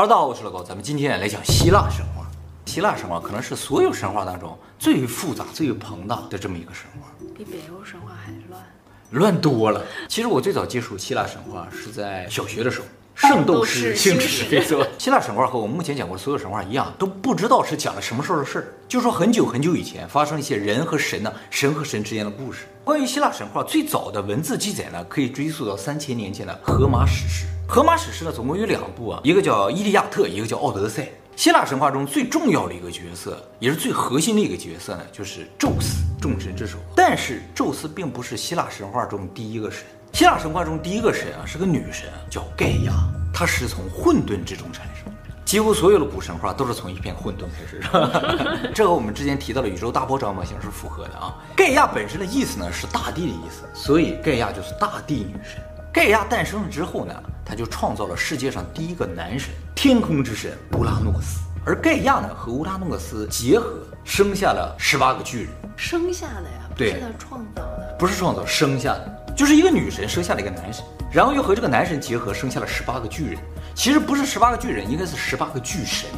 哈喽，大家好，我是老高，咱们今天来讲希腊神话。希腊神话可能是所有神话当中最复杂、最庞大的这么一个神话，比北欧神话还乱，乱多了。其实我最早接触希腊神话是在小学的时候，《圣斗士星矢》没错。希腊神话和我们目前讲过的所有神话一样，都不知道是讲了什么时候的事儿，就说很久很久以前发生一些人和神呢，神和神之间的故事。关于希腊神话最早的文字记载呢，可以追溯到三千年前的荷马史诗。荷马史诗呢，总共有两部啊，一个叫《伊利亚特》，一个叫《奥德赛》。希腊神话中最重要的一个角色，也是最核心的一个角色呢，就是宙斯，众神之首。但是宙斯并不是希腊神话中第一个神。希腊神话中第一个神啊，是个女神，叫盖亚，她是从混沌之中产生。几乎所有的古神话都是从一片混沌开始的，这和我们之前提到的宇宙大爆炸模型是符合的啊。盖亚本身的意思呢，是大地的意思，所以盖亚就是大地女神。盖亚诞生了之后呢，他就创造了世界上第一个男神，天空之神乌拉诺斯。而盖亚呢和乌拉诺斯结合，生下了十八个巨人。生下的呀？对，是他创造的？不是创造，生下的，就是一个女神生下了一个男神，然后又和这个男神结合，生下了十八个巨人。其实不是十八个巨人，应该是十八个巨神。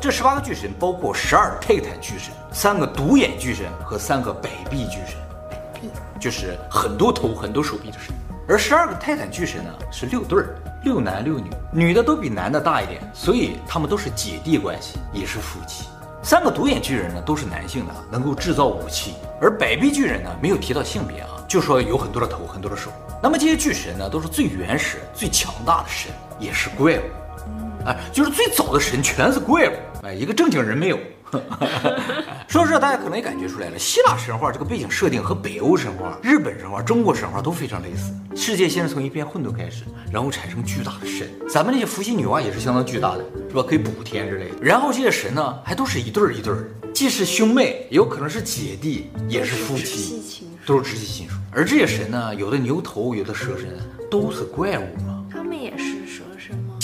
这十八个巨神包括十二泰坦巨神，三个独眼巨神和三个百臂巨神。百臂就是很多头、很多手臂的神。而十二个泰坦巨神呢，是六对儿，六男六女，女的都比男的大一点，所以他们都是姐弟关系，也是夫妻。三个独眼巨人呢，都是男性的，能够制造武器。而百臂巨人呢，没有提到性别啊，就说有很多的头，很多的手。那么这些巨神呢，都是最原始、最强大的神，也是怪物。哎，就是最早的神全是怪物，哎，一个正经人没有。说到这，大家可能也感觉出来了，希腊神话这个背景设定和北欧神话、日本神话、中国神话都非常类似。世界先是从一片混沌开始，然后产生巨大的神。咱们那些伏羲女娲也是相当巨大的，是吧？可以补天之类的。然后这些神呢，还都是一对儿一对儿，既是兄妹，也有可能是姐弟，也是夫妻，都是直系亲属。而这些神呢，有的牛头，有的蛇身，都是怪物嘛。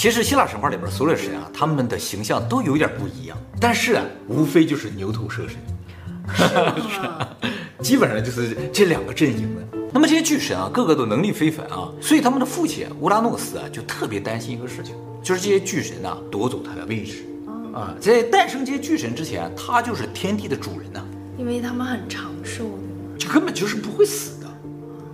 其实希腊神话里边所有的神啊，他们的形象都有点不一样。但是啊，无非就是牛头蛇身，基本上就是这两个阵营的。那么这些巨神啊，个个都能力非凡啊，所以他们的父亲乌拉诺斯啊，就特别担心一个事情，就是这些巨神呐、啊、夺走他的位置啊。在诞生这些巨神之前，他就是天地的主人呐、啊，因为他们很长寿的，就根本就是不会死的。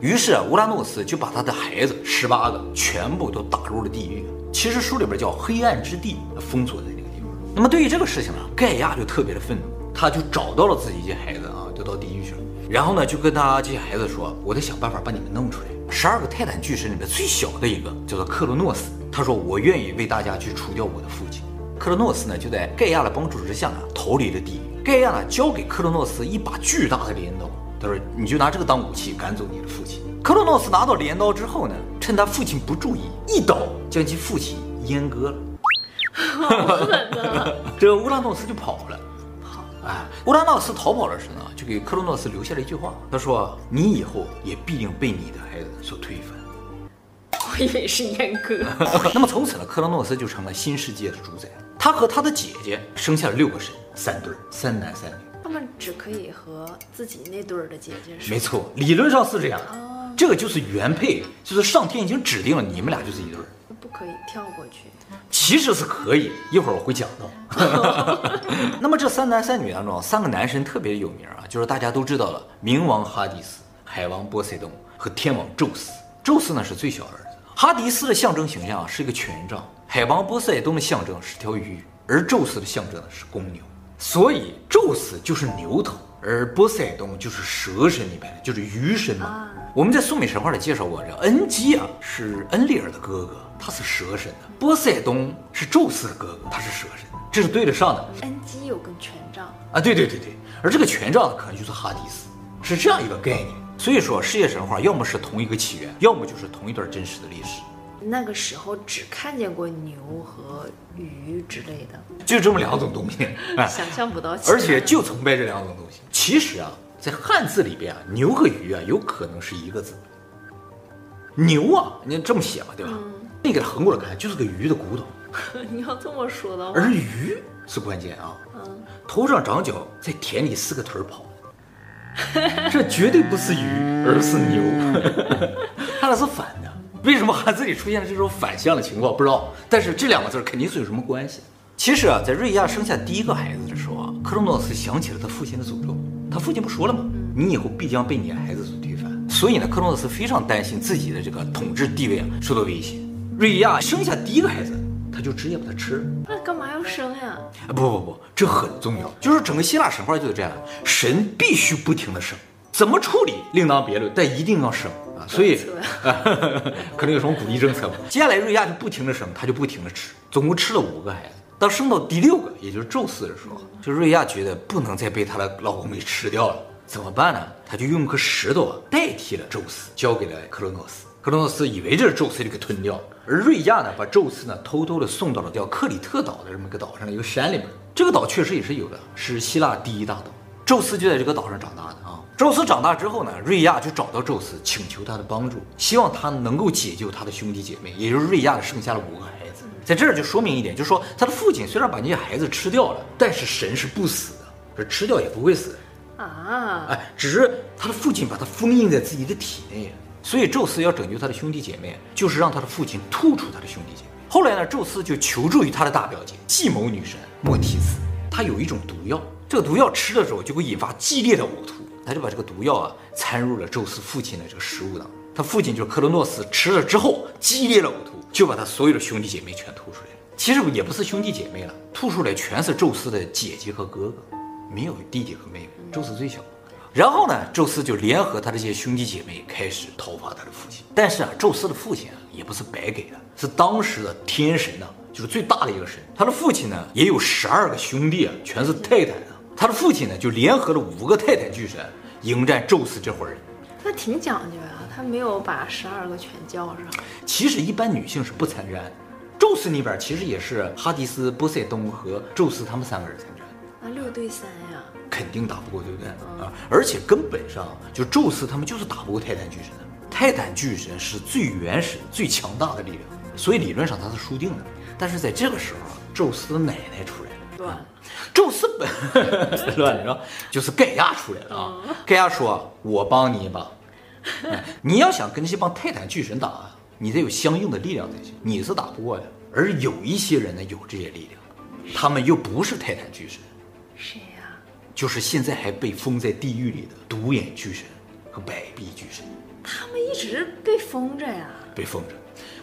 于是啊，乌拉诺斯就把他的孩子十八个全部都打入了地狱，其实书里边叫黑暗之地，封锁在那个地方。那么对于这个事情呢，盖亚就特别的愤怒，他就找到了自己一些孩子啊，就到地狱去了。然后呢，就跟他这些孩子说：“我得想办法把你们弄出来。”十二个泰坦巨神里面最小的一个叫做克洛诺斯，他说：“我愿意为大家去除掉我的父亲。”克洛诺斯呢，就在盖亚的帮助之下呢，逃离了地狱。盖亚呢，交给克洛诺斯一把巨大的镰刀，他说：“你就拿这个当武器赶走你的父亲。”克洛诺斯拿到镰刀之后呢，趁他父亲不注意，一刀将其父亲阉割了。好狠啊，这个乌拉诺斯就跑了。跑，哎，乌拉诺斯逃跑的时候呢，就给克洛诺斯留下了一句话，他说：“你以后也必定被你的孩子所推翻。”我以为是阉割。那么从此呢，克洛诺斯就成了新世界的主宰。他和他的姐姐生下了六个神，三对儿，三男三女。他们只可以和自己那对儿的姐姐生。没错，理论上是这样。哦，这个就是原配，就是上天已经指定了你们俩就是一对儿。不可以跳过去，其实是可以，一会儿我会讲到。那么这三男三女当中，三个男神特别有名啊，就是大家都知道了，冥王哈迪斯、海王波塞冬和天王宙斯。宙斯呢是最小的儿子，哈迪斯的象征形象是一个权杖，海王波塞冬的象征是条鱼，而宙斯的象征呢是公牛，所以宙斯就是牛头。而波塞冬就是蛇神里面的，就是鱼神嘛。啊、我们在苏美神话里介绍过，这恩基啊是恩利尔的哥哥，他是蛇神的；波塞冬是宙斯的哥哥，他是蛇神，这是对得上的。恩基有根权杖啊，对对对对，而这个权杖可能就是哈迪斯，是这样一个概念。所以说，世界神话要么是同一个起源，要么就是同一段真实的历史。那个时候只看见过牛和鱼之类的，就这么两种东西，哎、想象不到，而且就崇拜这两种东西。其实啊，在汉字里边啊，牛和鱼啊，有可能是一个字。牛啊，你这么写嘛，对吧？嗯、你给它横过来看，就是个鱼的骨头。你要这么说的话，而鱼是关键啊，嗯、头上长角，在田里四个腿跑，这绝对不是鱼，而是牛，它俩是反的。为什么汉字里出现了这种反向的情况？不知道。但是这两个字肯定是有什么关系。其实啊，在瑞亚生下第一个孩子的时候啊，克洛诺斯想起了他父亲的诅咒。他父亲不说了吗？你以后必将被你的孩子所推翻。所以呢，克洛诺斯非常担心自己的这个统治地位啊受到威胁。瑞亚生下第一个孩子，他就直接把他吃了。那干嘛要生呀？啊不不不，这很重要。就是整个希腊神话就是这样，神必须不停的生，怎么处理另当别论，但一定要生。所以，可能有什么鼓励政策吧。接下来瑞亚就不停的生，他就不停的吃，总共吃了五个孩子。当生到第六个，也就是宙斯的时候，就瑞亚觉得不能再被她的老公给吃掉了，怎么办呢？她就用颗石头啊代替了宙斯，交给了克洛诺斯。克洛诺斯以为这是宙斯就给吞掉了，而瑞亚呢，把宙斯呢偷偷的送到了叫克里特岛的这么一个岛上的一个山里边。这个岛确实也是有的，是希腊第一大岛。宙斯就在这个岛上长大的啊。宙斯长大之后呢，瑞亚就找到宙斯，请求他的帮助，希望他能够解救他的兄弟姐妹，也就是瑞亚的剩下了五个孩子。在这儿就说明一点，就是说他的父亲虽然把那些孩子吃掉了，但是神是不死的，这吃掉也不会死啊。哎，只是他的父亲把他封印在自己的体内，所以宙斯要拯救他的兄弟姐妹，就是让他的父亲吐出他的兄弟姐妹。后来呢，宙斯就求助于他的大表姐计谋女神莫提斯，她有一种毒药。这个毒药吃的时候就会引发激烈的呕吐，他就把这个毒药啊掺入了宙斯父亲的这个食物当中。他父亲就是克洛诺斯吃了之后激烈的呕吐，就把他所有的兄弟姐妹全吐出来了。其实也不是兄弟姐妹了，吐出来全是宙斯的姐姐和哥哥，没有弟弟和妹妹，宙斯最小。然后呢，宙斯就联合他这些兄弟姐妹开始讨伐他的父亲。但是啊，宙斯的父亲啊也不是白给的，是当时的天神呐、就是最大的一个神。他的父亲呢也有十二个兄弟啊，全是泰坦啊。他的父亲呢，就联合了五个泰坦巨神迎战宙斯这伙人，那挺讲究呀。他没有把十二个全叫上。其实一般女性是不参战，宙斯那边其实也是哈迪斯、波塞冬和宙斯他们三个人参战。那六对三呀，肯定打不过，对不对？嗯、啊，而且根本上就宙斯他们就是打不过泰坦巨神的。泰坦巨神是最原始、最强大的力量，所以理论上他是输定的。但是在这个时候啊，宙斯的奶奶出来了。对。宙斯本 乱了，然后就是盖亚出来了啊！盖亚说：“我帮你一把，你要想跟这些帮泰坦巨神打，你得有相应的力量才行。你是打不过的。而有一些人呢，有这些力量，他们又不是泰坦巨神，谁呀？就是现在还被封在地狱里的独眼巨神和百臂巨神。他们一直被封着呀，被封着。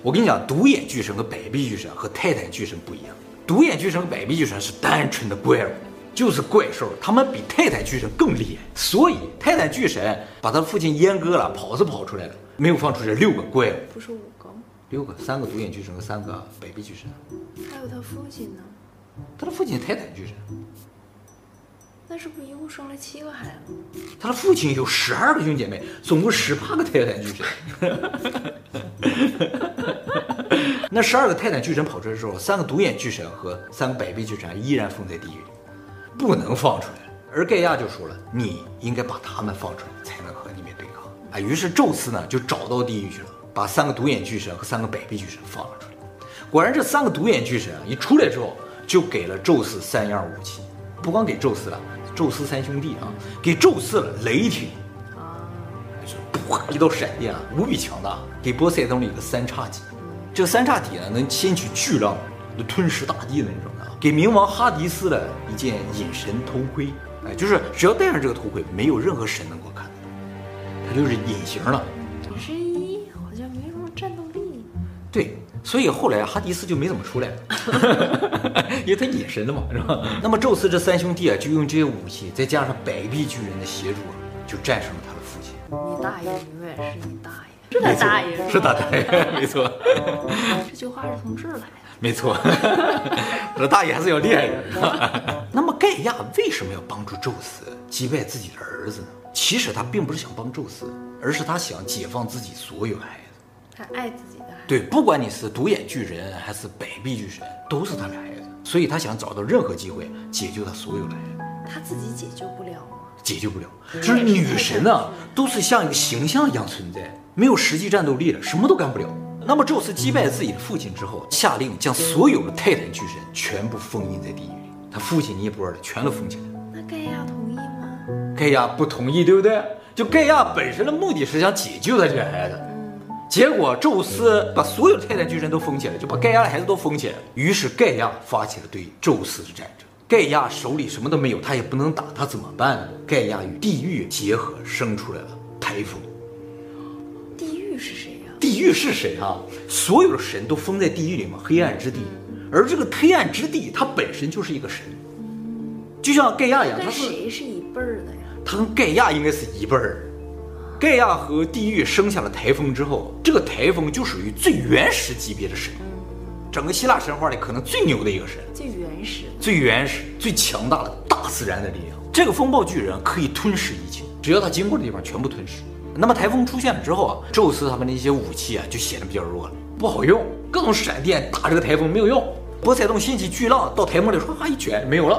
我跟你讲，独眼巨神和百臂巨神和泰坦巨神不一样。”独眼巨神和百臂巨神是单纯的怪物，就是怪兽，他们比泰坦巨神更厉害。所以泰坦巨神把他的父亲阉割了，跑是跑出来了，没有放出这六个怪物。不是五个吗？六个，三个独眼巨神和三个百臂巨神。还有他父亲呢？他的父亲泰坦巨神。那是不是一共生了七个孩子？他的父亲有十二个兄弟姐妹，总共十八个泰坦巨神。那十二个泰坦巨神跑出来之后，三个独眼巨神和三个百臂巨神依然封在地狱里，不能放出来。而盖亚就说了：“你应该把他们放出来，才能和你们对抗。”啊，于是宙斯呢就找到地狱去了，把三个独眼巨神和三个百臂巨神放了出来。果然，这三个独眼巨神啊一出来之后，就给了宙斯三样武器，不光给宙斯了，宙斯三兄弟啊，给宙斯了雷霆啊，噗一道闪电啊，无比强大。给波塞冬了一个三叉戟。这三叉戟呢，能掀起巨浪，能吞噬大地的那种的。给冥王哈迪斯的一件隐神头盔，哎，就是只要戴上这个头盔，没有任何神能够看到，他就是隐形了。隐身衣好像没什么战斗力。对，所以后来哈迪斯就没怎么出来了，因为他隐身了嘛，是吧？那么宙斯这三兄弟啊，就用这些武器，再加上百臂巨人的协助，就战胜了他的父亲。你大爷永远是你大爷。是他大爷，是他大爷，没错。这句话是从这儿来的，没错。这大爷还是要厉害的。那么盖亚为什么要帮助宙斯击败自己的儿子呢？其实他并不是想帮宙斯，而是他想解放自己所有的孩子。他爱自己的孩子。对，不管你是独眼巨人还是百臂巨神，都是他的孩子，所以他想找到任何机会解救他所有的孩子。他自己解救不了吗？解救不了，就是女神呢、啊，都是像一个形象一样存在。没有实际战斗力了，什么都干不了。那么宙斯击败自己的父亲之后，下令将所有的泰坦巨神全部封印在地狱里。他父亲尼泊尔的全都封起来。那盖亚同意吗？盖亚不同意，对不对？就盖亚本身的目的是想解救他这个孩子，结果宙斯把所有的泰坦巨人都封起来，就把盖亚的孩子都封起来。于是盖亚发起了对宙斯的战争。盖亚手里什么都没有，他也不能打，他怎么办呢？盖亚与地狱结合，生出来了台风。地狱是谁呀？地狱是谁啊？所有的神都封在地狱里嘛，黑暗之地。而这个黑暗之地，它本身就是一个神，就像盖亚一样，他是谁是一辈儿的呀？他跟盖亚应该是一辈儿。盖亚和地狱生下了台风之后，这个台风就属于最原始级别的神，整个希腊神话里可能最牛的一个神，最原始、最原始、最强大的大自然的力量。这个风暴巨人可以吞噬一切，只要他经过的地方全部吞噬。那么台风出现了之后啊，宙斯他们的一些武器啊就显得比较弱了，不好用，各种闪电打这个台风没有用。波塞冬掀起巨浪到台风里，唰一卷没有了，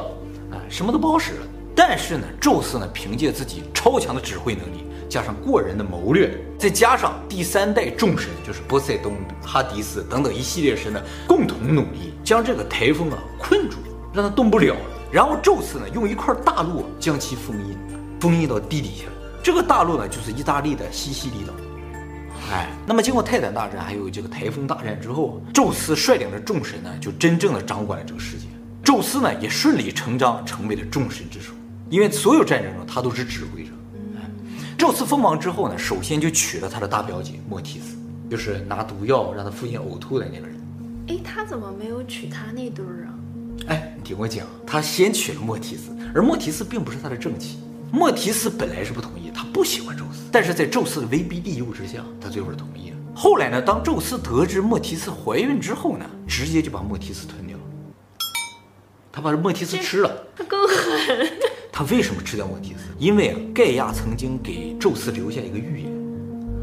啊，什么都不好使了。但是呢，宙斯呢凭借自己超强的指挥能力，加上过人的谋略，再加上第三代众神就是波塞冬、哈迪斯等等一系列神的共同努力，将这个台风啊困住，让它动不了。然后宙斯呢用一块大陆将其封印，封印到地底下。这个大陆呢就是意大利的西西里岛。哎，那么经过泰坦大战还有这个台风大战之后，宙斯率领着众神呢，就真正的掌管了这个世界。宙斯呢，也顺理成章成为了众神之首，因为所有战争中他都是指挥者。哎，宙斯封王之后呢，首先就娶了他的大表姐莫提斯，就是拿毒药让他父亲呕吐的那个人。哎，他怎么没有娶他那对儿啊？哎，你听我讲，他先娶了莫提斯，而莫提斯并不是他的正妻。莫提斯本来是不同意，他不喜欢宙斯，但是在宙斯的威逼利诱之下，他最后是同意了。后来呢，当宙斯得知莫提斯怀孕之后呢，直接就把莫提斯吞掉了。他把莫提斯吃了，他更狠。他为什么吃掉莫提斯？因为啊，盖亚曾经给宙斯留下一个预言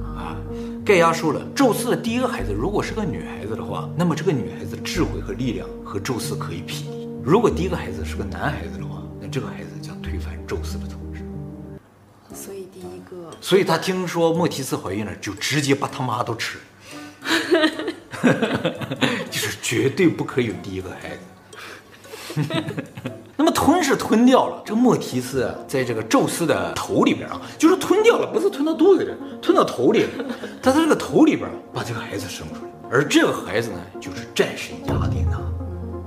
啊，盖亚说了，宙斯的第一个孩子如果是个女孩子的话，那么这个女孩子的智慧和力量和宙斯可以匹敌；如果第一个孩子是个男孩子的话，那这个孩子将推翻宙斯的统治。所以第一个，所以他听说莫提斯怀孕了，就直接把他妈都吃，就是绝对不可以有第一个孩子。那么吞是吞掉了，这莫提斯在这个宙斯的头里边啊，就是吞掉了，不是吞到肚子里，吞到头里，他在这个头里边把这个孩子生出来，而这个孩子呢，就是战神雅典娜。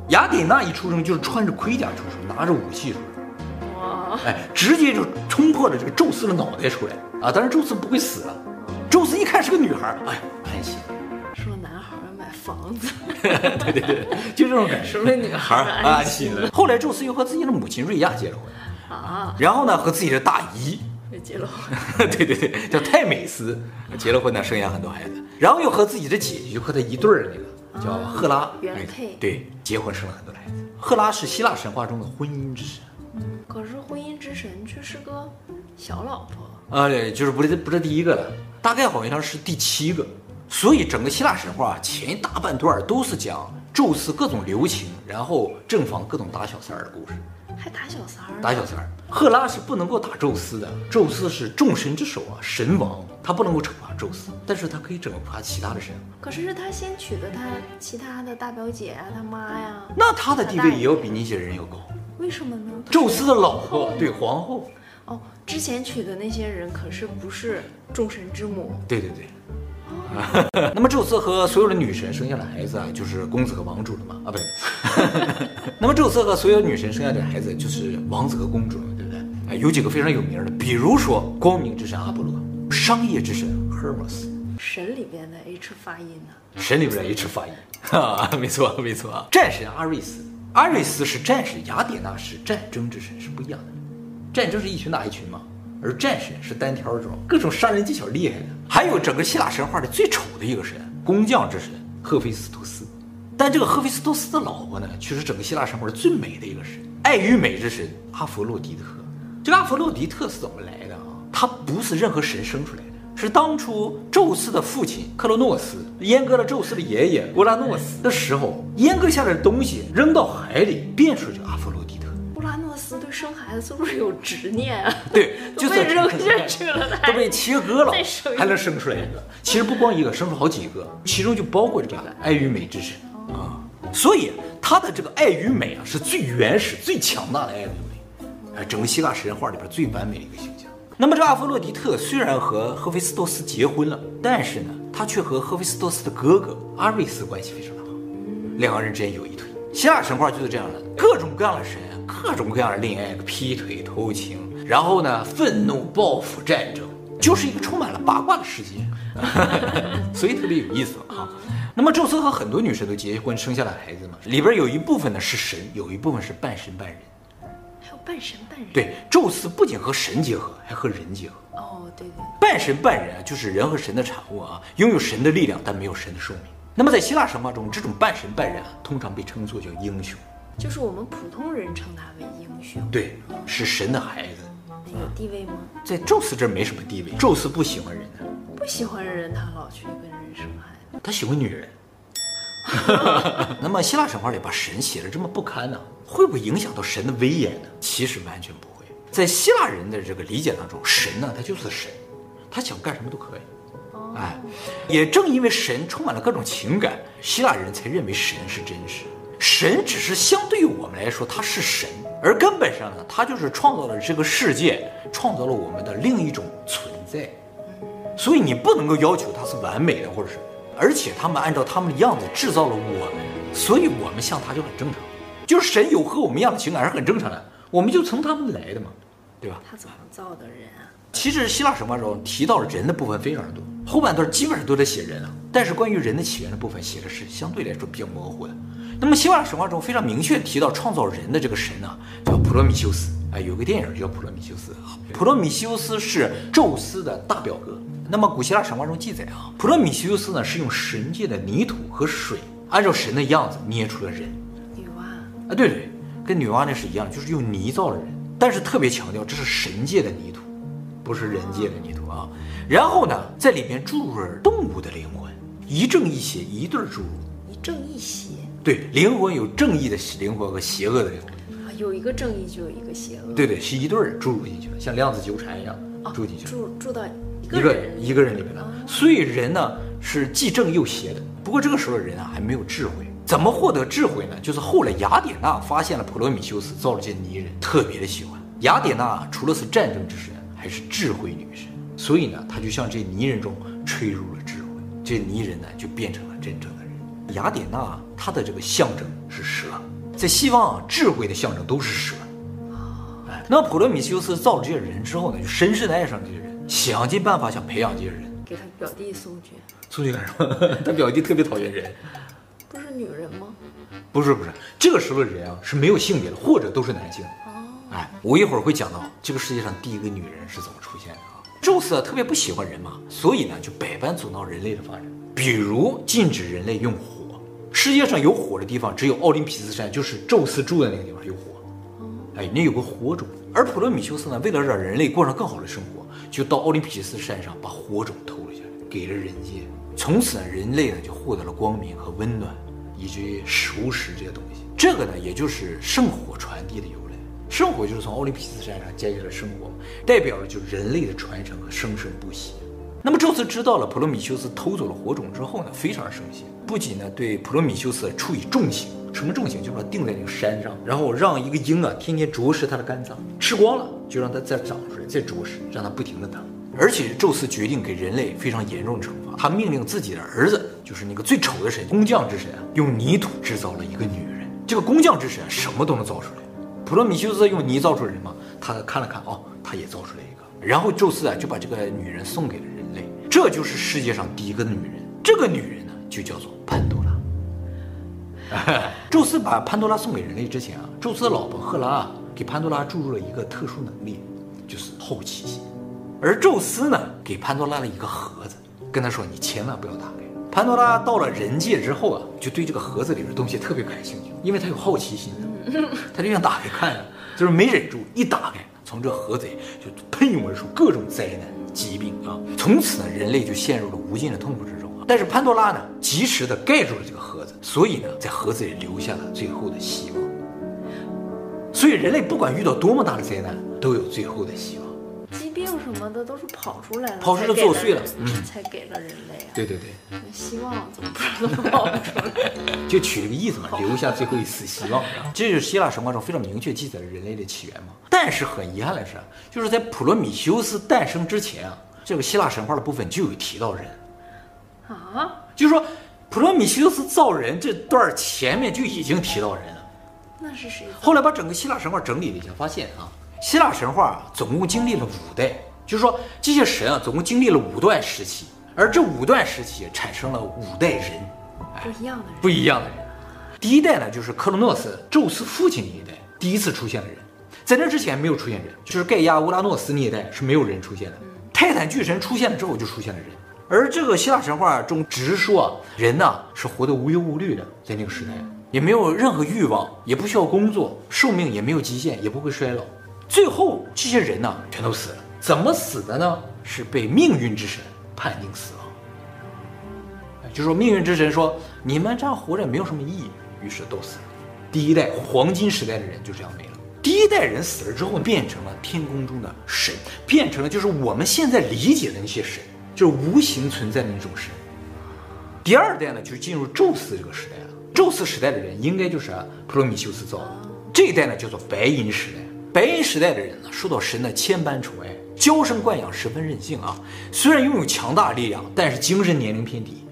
雅典娜一出生就是穿着盔甲出生，拿着武器出生。哎，直接就冲破了这个宙斯的脑袋出来啊！但是宙斯不会死啊。宙斯一看是个女孩，哎，安心。房子，对对对，就这种感觉。说女孩安心了。后来宙斯又和自己的母亲瑞亚结了婚。啊，然后呢和自己的大姨。也结了婚，对对对，叫泰美斯，结了婚呢生下很多孩子，然后又和自己的姐姐就和他一对儿那个叫赫拉。原配，对，结婚生了很多孩子。赫拉是希腊神话中的婚姻之神。可是婚姻之神却是个小老婆。啊，对，就是不是不是第一个了，大概好像是第七个。所以整个希腊神话前一大半段都是讲宙斯各种留情，然后正房各种打小三儿的故事。还打小三儿？打小三儿。赫拉是不能够打宙斯的，宙斯是众神之首啊，神王，他不能够惩罚宙斯，但是他可以惩罚其他的神。可是是他先娶的他其他的大表姐啊，他妈呀，那他的地位也要比那些人要高。为什么呢？宙斯的老婆，对，皇后。哦，之前娶的那些人可是不是众神之母？对对对。哦、那么宙斯和所有的女神生下的孩子啊，就是公子和王主了嘛？啊，不对。那么宙斯和所有女神生下的孩子就是王子和公主了，对不对？啊，有几个非常有名的，比如说光明之神阿波罗，商业之神赫尔墨斯。神里边的 H 发音呢？神里边的 H 发音，哈，没错没错。战神阿瑞斯。阿瑞斯是战士，雅典娜是战争之神，是不一样的。战争是一群打一群嘛，而战神是单挑这种各种杀人技巧厉害的。还有整个希腊神话里最丑的一个神，工匠之神赫菲斯托斯。但这个赫菲斯托斯的老婆呢，却是整个希腊神话里最美的一个神，爱与美之神阿佛洛狄特。这个阿佛洛狄特是怎么来的啊？他不是任何神生出来的。是当初宙斯的父亲克洛诺斯阉割了宙斯的爷爷乌拉诺斯的时候，阉割下来的东西扔到海里，变出这个阿佛洛。斯对生孩子是不是有执念啊？对，就被扔下去了，都被切割了，还能生出来一个。其实不光一个，生出好几个，其中就包括这个爱与美之神啊。所以他的这个爱与美啊，是最原始、最强大的爱与美，啊，整个希腊神话里边最完美的一个形象。那么这阿佛洛狄特虽然和赫菲斯托斯结婚了，但是呢，他却和赫菲斯托斯的哥哥阿瑞斯关系非常的好，两个人之间有一腿。希腊神话就是这样的，各种各样的神，各种各样的恋爱、劈腿、偷情，然后呢，愤怒、报复、战争，就是一个充满了八卦的世界，所以特别有意思啊。那么宙斯和很多女神都结婚生下了孩子嘛，里边有一部分呢是神，有一部分是半神半人。还有半神半人。对，宙斯不仅和神结合，还和人结合。哦，对对。半神半人啊，就是人和神的产物啊，拥有神的力量，但没有神的寿命。那么在希腊神话中，这种半神半人啊，通常被称作叫英雄。就是我们普通人称他为英雄。对，是神的孩子。有地位吗？在宙斯这儿没什么地位，宙斯不喜欢人呢。不喜欢人，他老去跟人生孩子。他喜欢女人。那么希腊神话里把神写的这么不堪呢，会不会影响到神的威严呢？其实完全不会。在希腊人的这个理解当中，神呢，他就是神，他想干什么都可以。哎，也正因为神充满了各种情感，希腊人才认为神是真实。神只是相对于我们来说，他是神，而根本上呢，他就是创造了这个世界，创造了我们的另一种存在。所以你不能够要求他是完美的，或者是。而且他们按照他们的样子制造了我们，所以我们像他就很正常。就是神有和我们一样的情感是很正常的，我们就从他们来的嘛，对吧？他怎么造的人啊？其实希腊神话中提到了人的部分非常多，后半段基本上都在写人啊。但是关于人的起源的部分写的是相对来说比较模糊的。那么希腊神话中非常明确提到创造人的这个神呢，叫普罗米修斯。哎，有个电影叫《普罗米修斯》啊。普罗米修斯是宙斯的大表哥。那么古希腊神话中记载啊，普罗米修斯呢是用神界的泥土和水，按照神的样子捏出了人。女娲啊，对对，跟女娲那是一样，就是用泥造了人，但是特别强调这是神界的泥土，不是人界的泥土啊。然后呢，在里面注入了动物的灵魂，一正一邪一对注入。一正一邪。对，灵魂有正义的灵魂和邪恶的灵魂。啊，有一个正义就有一个邪恶。对对，是一对儿注入进去的，像量子纠缠一样，哦、注进去。注注到。一个人一个人里面了，所以人呢是既正又邪的。不过这个时候的人啊还没有智慧，怎么获得智慧呢？就是后来雅典娜发现了普罗米修斯造了这泥人，特别的喜欢。雅典娜除了是战争之神，还是智慧女神，所以呢，她就向这泥人中吹入了智慧，这泥人呢就变成了真正。雅典娜她的这个象征是蛇，在西方啊，智慧的象征都是蛇。哎，那普罗米修斯造了这些人之后呢，就深深的爱上这些人。想尽办法想培养这些人，给他表弟送去，送去干什么？他表弟特别讨厌人，不是女人吗？不是不是，这个时候的人啊是没有性别的，或者都是男性。哦，哎，我一会儿会讲到这个世界上第一个女人是怎么出现的啊。宙斯啊特别不喜欢人嘛，所以呢就百般阻挠人类的发展，比如禁止人类用火。世界上有火的地方只有奥林匹斯山，就是宙斯住的那个地方有火。哎，那有个火种，而普罗米修斯呢为了让人类过上更好的生活。就到奥林匹斯山上把火种偷了下来，给了人间。从此呢，人类呢就获得了光明和温暖，以及熟食这些东西。这个呢，也就是圣火传递的由来。圣火就是从奥林匹斯山上接下来生活，代表了就人类的传承和生生不息。那么宙斯知道了普罗米修斯偷走了火种之后呢，非常生气，不仅呢对普罗米修斯处以重刑。什么重刑？就把他钉在那个山上，然后让一个鹰啊天天啄食他的肝脏，吃光了就让他再长出来，再啄食，让他不停的疼。而且宙斯决定给人类非常严重的惩罚，他命令自己的儿子，就是那个最丑的神工匠之神啊，用泥土制造了一个女人。这个工匠之神啊，什么都能造出来。普罗米修斯用泥造出人吗？他看了看，哦，他也造出来一个。然后宙斯啊就把这个女人送给了人类，这就是世界上第一个女人。这个女人就叫做潘多拉。宙斯把潘多拉送给人类之前啊，宙斯的老婆赫拉啊给潘多拉注入了一个特殊能力，就是好奇心。而宙斯呢，给潘多拉了一个盒子，跟他说：“你千万不要打开。”潘多拉到了人界之后啊，就对这个盒子里的东西特别感兴趣，因为他有好奇心，他就想打开看，就是没忍住，一打开，从这盒子里就喷涌而出各种灾难、疾病啊。从此呢，人类就陷入了无尽的痛苦之中啊。但是潘多拉呢，及时的盖住了这个盒子，所以呢，在盒子里留下了最后的希望。所以人类不管遇到多么大的灾难，都有最后的希望。疾病什么的都是跑出来了，跑出来作祟了，嗯，才给了人类啊。对对对，那希望怎么不能跑出来？就取了个意思嘛，留下最后一丝希望。这就是希腊神话中非常明确记载了人类的起源嘛。但是很遗憾的是，就是在普罗米修斯诞生之前啊，这个希腊神话的部分就有提到人。啊，就是说普罗米修斯造人这段前面就已经提到人了。那是谁？后来把整个希腊神话整理了一下，发现啊，希腊神话啊总共经历了五代，就是说这些神啊总共经历了五段时期，而这五段时期产生了五代人，不一样的人，不一样的人。第一代呢就是克罗诺斯，宙斯父亲那一代第一次出现的人，在那之前没有出现人，就是盖亚乌拉诺斯那一代是没有人出现的。泰坦巨神出现了之后就出现了人，而这个希腊神话中只是说啊，人呢是活得无忧无虑的，在那个时代。也没有任何欲望，也不需要工作，寿命也没有极限，也不会衰老。最后这些人呢，全都死了。怎么死的呢？是被命运之神判定死亡。就是说命运之神说：“你们这样活着没有什么意义。”于是都死了。第一代黄金时代的人就这样没了。第一代人死了之后，变成了天空中的神，变成了就是我们现在理解的那些神，就是无形存在的那种神。第二代呢，就是进入宙斯这个时代了。宙斯时代的人应该就是普罗米修斯造的，这一代呢叫做白银时代。白银时代的人呢，受到神的千般宠爱，娇生惯养，十分任性啊。虽然拥有强大力量，但是精神年龄偏低，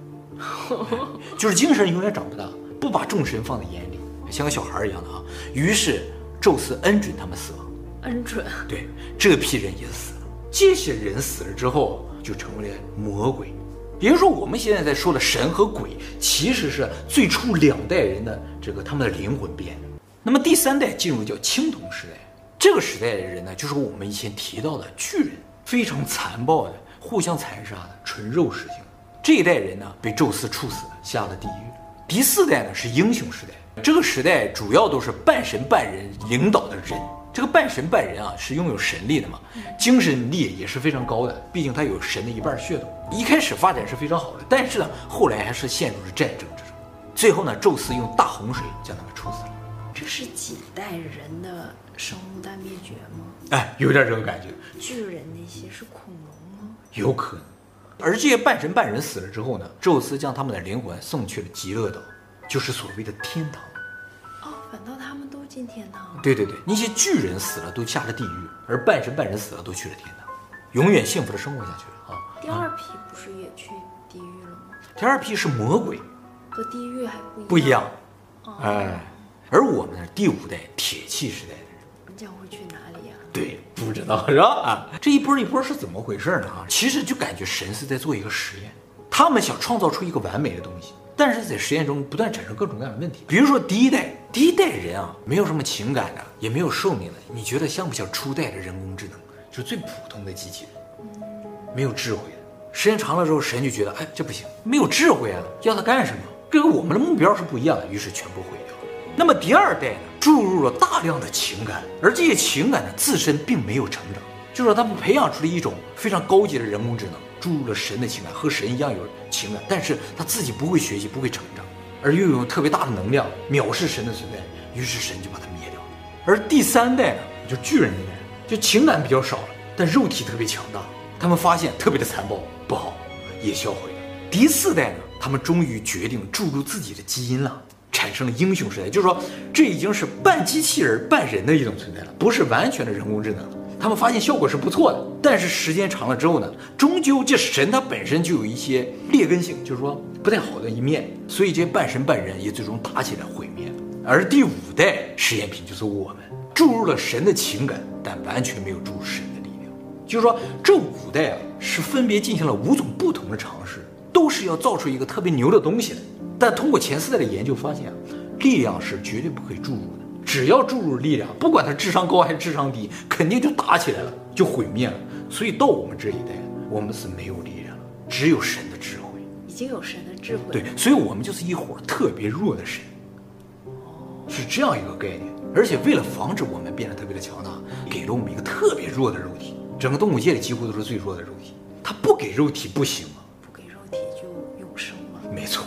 就是精神永远长不大，不把众神放在眼里，像个小孩一样的啊。于是宙斯恩准他们死亡，恩准。对，这批人也死了。这些人死了之后，就成为了魔鬼。也就是说，我们现在在说的神和鬼，其实是最初两代人的这个他们的灵魂变的。那么第三代进入叫青铜时代，这个时代的人呢，就是我们以前提到的巨人，非常残暴的，互相残杀的，纯肉食性。这一代人呢，被宙斯处死，下了地狱。第四代呢是英雄时代，这个时代主要都是半神半人领导的人。这个半神半人啊，是拥有神力的嘛，精神力也是非常高的，毕竟他有神的一半血统。一开始发展是非常好的，但是呢，后来还是陷入了战争之中。最后呢，宙斯用大洪水将他们处死了。这是几代人的生物大灭绝吗？哎，有点这个感觉。巨人那些是恐龙吗？有可能。而这些半神半人死了之后呢，宙斯将他们的灵魂送去了极乐岛，就是所谓的天堂。反倒他们都进天堂。对对对，那些巨人死了都下了地狱，而半神半人死了都去了天堂，永远幸福的生活下去了啊。第二批不是也去地狱了吗？第二批是魔鬼，和地狱还不一样。不一样，哎，而我们是第五代铁器时代的人，这样会去哪里呀？对，不知道是吧？啊，这一波一波是怎么回事呢？啊，其实就感觉神是在做一个实验，他们想创造出一个完美的东西。但是在实验中不断产生各种各样的问题，比如说第一代，第一代人啊，没有什么情感的，也没有寿命的，你觉得像不像初代的人工智能？就是最普通的机器人，没有智慧。时间长了之后，神就觉得，哎，这不行，没有智慧啊，要它干什么？跟我们的目标是不一样的，于是全部毁掉。那么第二代呢，注入了大量的情感，而这些情感呢，自身并没有成长，就是说他们培养出了一种非常高级的人工智能。注入了神的情感，和神一样有情感，但是他自己不会学习，不会成长，而又有特别大的能量，藐视神的存在，于是神就把他灭掉了。而第三代呢，就巨人那代，就情感比较少了，但肉体特别强大，他们发现特别的残暴，不好，也销毁了。第四代呢，他们终于决定注入自己的基因了，产生了英雄时代，就是说这已经是半机器人半人的一种存在了，不是完全的人工智能。他们发现效果是不错的，但是时间长了之后呢，终究这神它本身就有一些劣根性，就是说不太好的一面，所以这半神半人也最终打起来毁灭了。而第五代实验品就是我们注入了神的情感，但完全没有注入神的力量。就是说这五代啊是分别进行了五种不同的尝试，都是要造出一个特别牛的东西来。但通过前四代的研究发现啊，力量是绝对不可以注入的。只要注入力量，不管他智商高还是智商低，肯定就打起来了，就毁灭了。所以到我们这一代，我们是没有力量了，只有神的智慧。已经有神的智慧。对，所以我们就是一伙特别弱的神，是这样一个概念。而且为了防止我们变得特别的强大，给了我们一个特别弱的肉体。整个动物界里几乎都是最弱的肉体，他不给肉体不行吗？不给肉体就永生了。没错。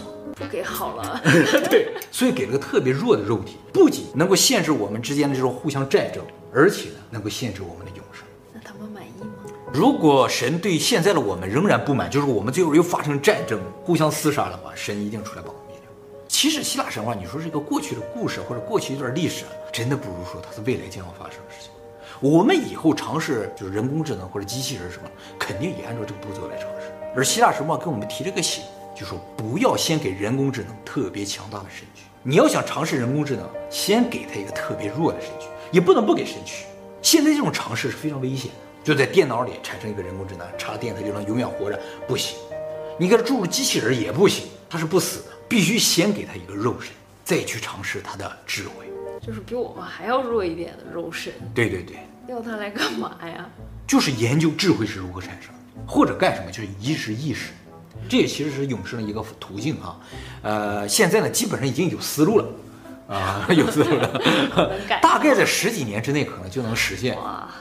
给好了，对，所以给了个特别弱的肉体，不仅能够限制我们之间的这种互相战争，而且呢，能够限制我们的永生。那他们满意吗？如果神对现在的我们仍然不满，就是我们最后又发生战争，互相厮杀的话，神一定出来把我们灭掉。其实希腊神话，你说是一个过去的故事或者过去一段历史，真的不如说它是未来将要发生的事情。我们以后尝试就是人工智能或者机器人什么，肯定也按照这个步骤来尝试。而希腊神话跟我们提这个醒。就说不要先给人工智能特别强大的身躯。你要想尝试人工智能，先给它一个特别弱的身躯，也不能不给身躯。现在这种尝试是非常危险的，就在电脑里产生一个人工智能，插电它就能永远活着，不行。你给它注入机器人也不行，它是不死的，必须先给它一个肉身，再去尝试它的智慧。就是比我们还要弱一点的肉身。对对对，要它来干嘛呀？就是研究智慧是如何产生的，或者干什么，就是移植意识。这也其实是永生的一个途径啊。呃，现在呢，基本上已经有思路了啊，有思路了，大概在十几年之内可能就能实现啊。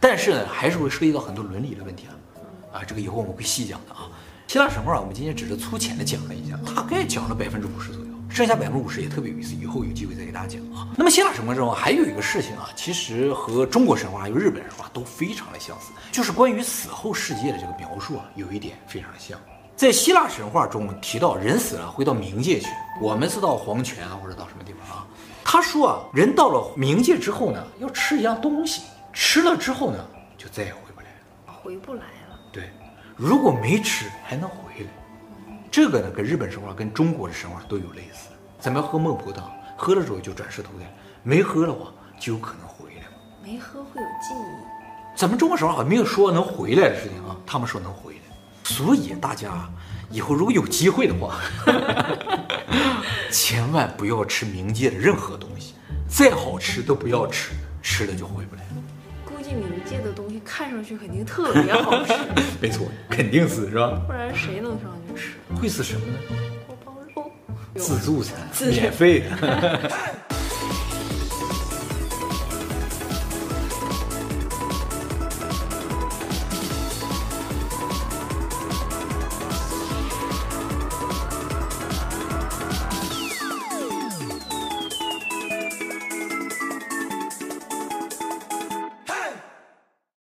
但是呢，还是会涉及到很多伦理的问题啊。啊，这个以后我们会细讲的啊。希腊神话，我们今天只是粗浅的讲了一下，大概讲了百分之五十左右，剩下百分之五十也特别有意思，以后有机会再给大家讲啊。那么希腊神话中还有一个事情啊，其实和中国神话还有日本神话都非常的相似，就是关于死后世界的这个描述啊，有一点非常的像。在希腊神话中提到人死了会到冥界去，我们是到黄泉啊或者到什么地方啊？他说啊，人到了冥界之后呢，要吃一样东西，吃了之后呢，就再也回不来了，回不来了。对。如果没吃还能回来，这个呢跟日本神话跟中国的神话都有类似。咱们喝孟婆汤，喝了之后就转世投胎，没喝的话就有可能回来。没喝会有记忆。咱们中国神话好像没有说能回来的事情啊，他们说能回来。所以大家以后如果有机会的话，千万不要吃冥界的任何东西，再好吃都不要吃，吃了就回不来了。估计冥界的东西看上去肯定特别好吃，没错，肯定死是吧？不然谁能上去吃？会死什么呢？锅包肉，自助餐，免费的。